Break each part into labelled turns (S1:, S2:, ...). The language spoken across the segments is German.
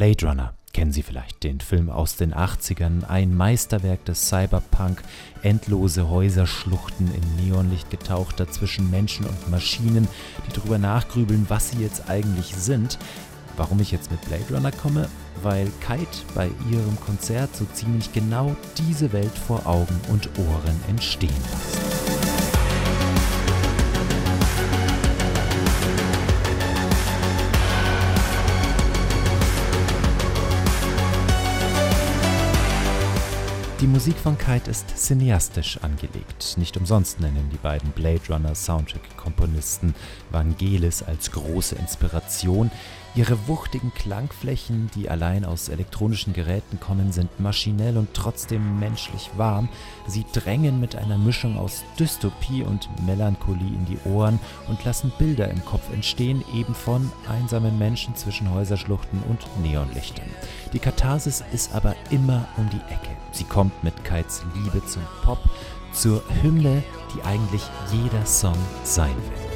S1: Blade Runner kennen Sie vielleicht, den Film aus den 80ern, ein Meisterwerk des Cyberpunk, endlose Häuserschluchten in Neonlicht getaucht, dazwischen Menschen und Maschinen, die darüber nachgrübeln, was sie jetzt eigentlich sind. Warum ich jetzt mit Blade Runner komme? Weil Kite bei ihrem Konzert so ziemlich genau diese Welt vor Augen und Ohren entstehen lässt. Die Musik von Kite ist cineastisch angelegt. Nicht umsonst nennen die beiden Blade Runner Soundtrack-Komponisten Vangelis als große Inspiration. Ihre wuchtigen Klangflächen, die allein aus elektronischen Geräten kommen, sind maschinell und trotzdem menschlich warm. Sie drängen mit einer Mischung aus Dystopie und Melancholie in die Ohren und lassen Bilder im Kopf entstehen, eben von einsamen Menschen zwischen Häuserschluchten und Neonlichtern. Die Katharsis ist aber immer um die Ecke. Sie kommt mit Kites Liebe zum Pop, zur Hymne, die eigentlich jeder Song sein will.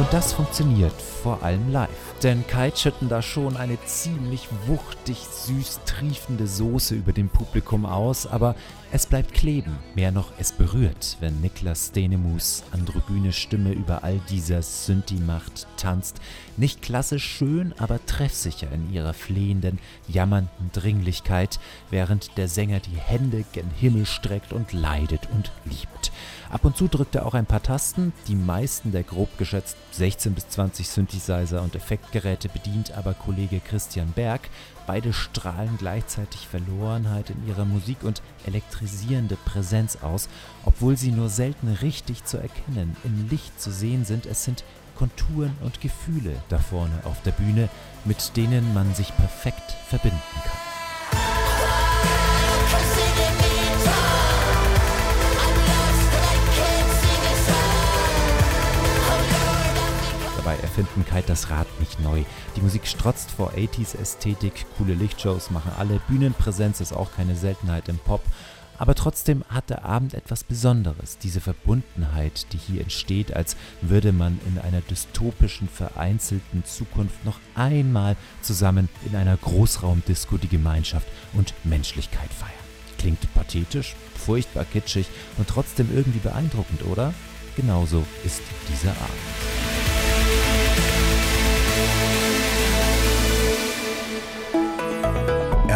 S1: Und das funktioniert vor allem live. Denn Kite da schon eine ziemlich wuchtig süß triefende Soße über dem Publikum aus, aber es bleibt kleben, mehr noch es berührt, wenn Niklas Denemus androgyne Stimme über all dieser Synthi-Macht tanzt, nicht klassisch schön, aber treffsicher in ihrer flehenden, jammernden Dringlichkeit, während der Sänger die Hände gen Himmel streckt und leidet und liebt. Ab und zu drückt er auch ein paar Tasten, die meisten der grob geschätzt 16 bis 20 Synthesizer und Effektgeräte bedient aber Kollege Christian Berg. Beide strahlen gleichzeitig Verlorenheit in ihrer Musik und elektrisierende Präsenz aus, obwohl sie nur selten richtig zu erkennen, im Licht zu sehen sind. Es sind Konturen und Gefühle da vorne auf der Bühne, mit denen man sich perfekt verbinden kann. Dabei erfinden Kite das Rad nicht neu. Die Musik strotzt vor 80s-Ästhetik, coole Lichtshows machen alle, Bühnenpräsenz ist auch keine Seltenheit im Pop. Aber trotzdem hat der Abend etwas Besonderes, diese Verbundenheit, die hier entsteht, als würde man in einer dystopischen, vereinzelten Zukunft noch einmal zusammen in einer Großraumdisco die Gemeinschaft und Menschlichkeit feiern. Klingt pathetisch, furchtbar kitschig und trotzdem irgendwie beeindruckend, oder? Genauso ist dieser Abend.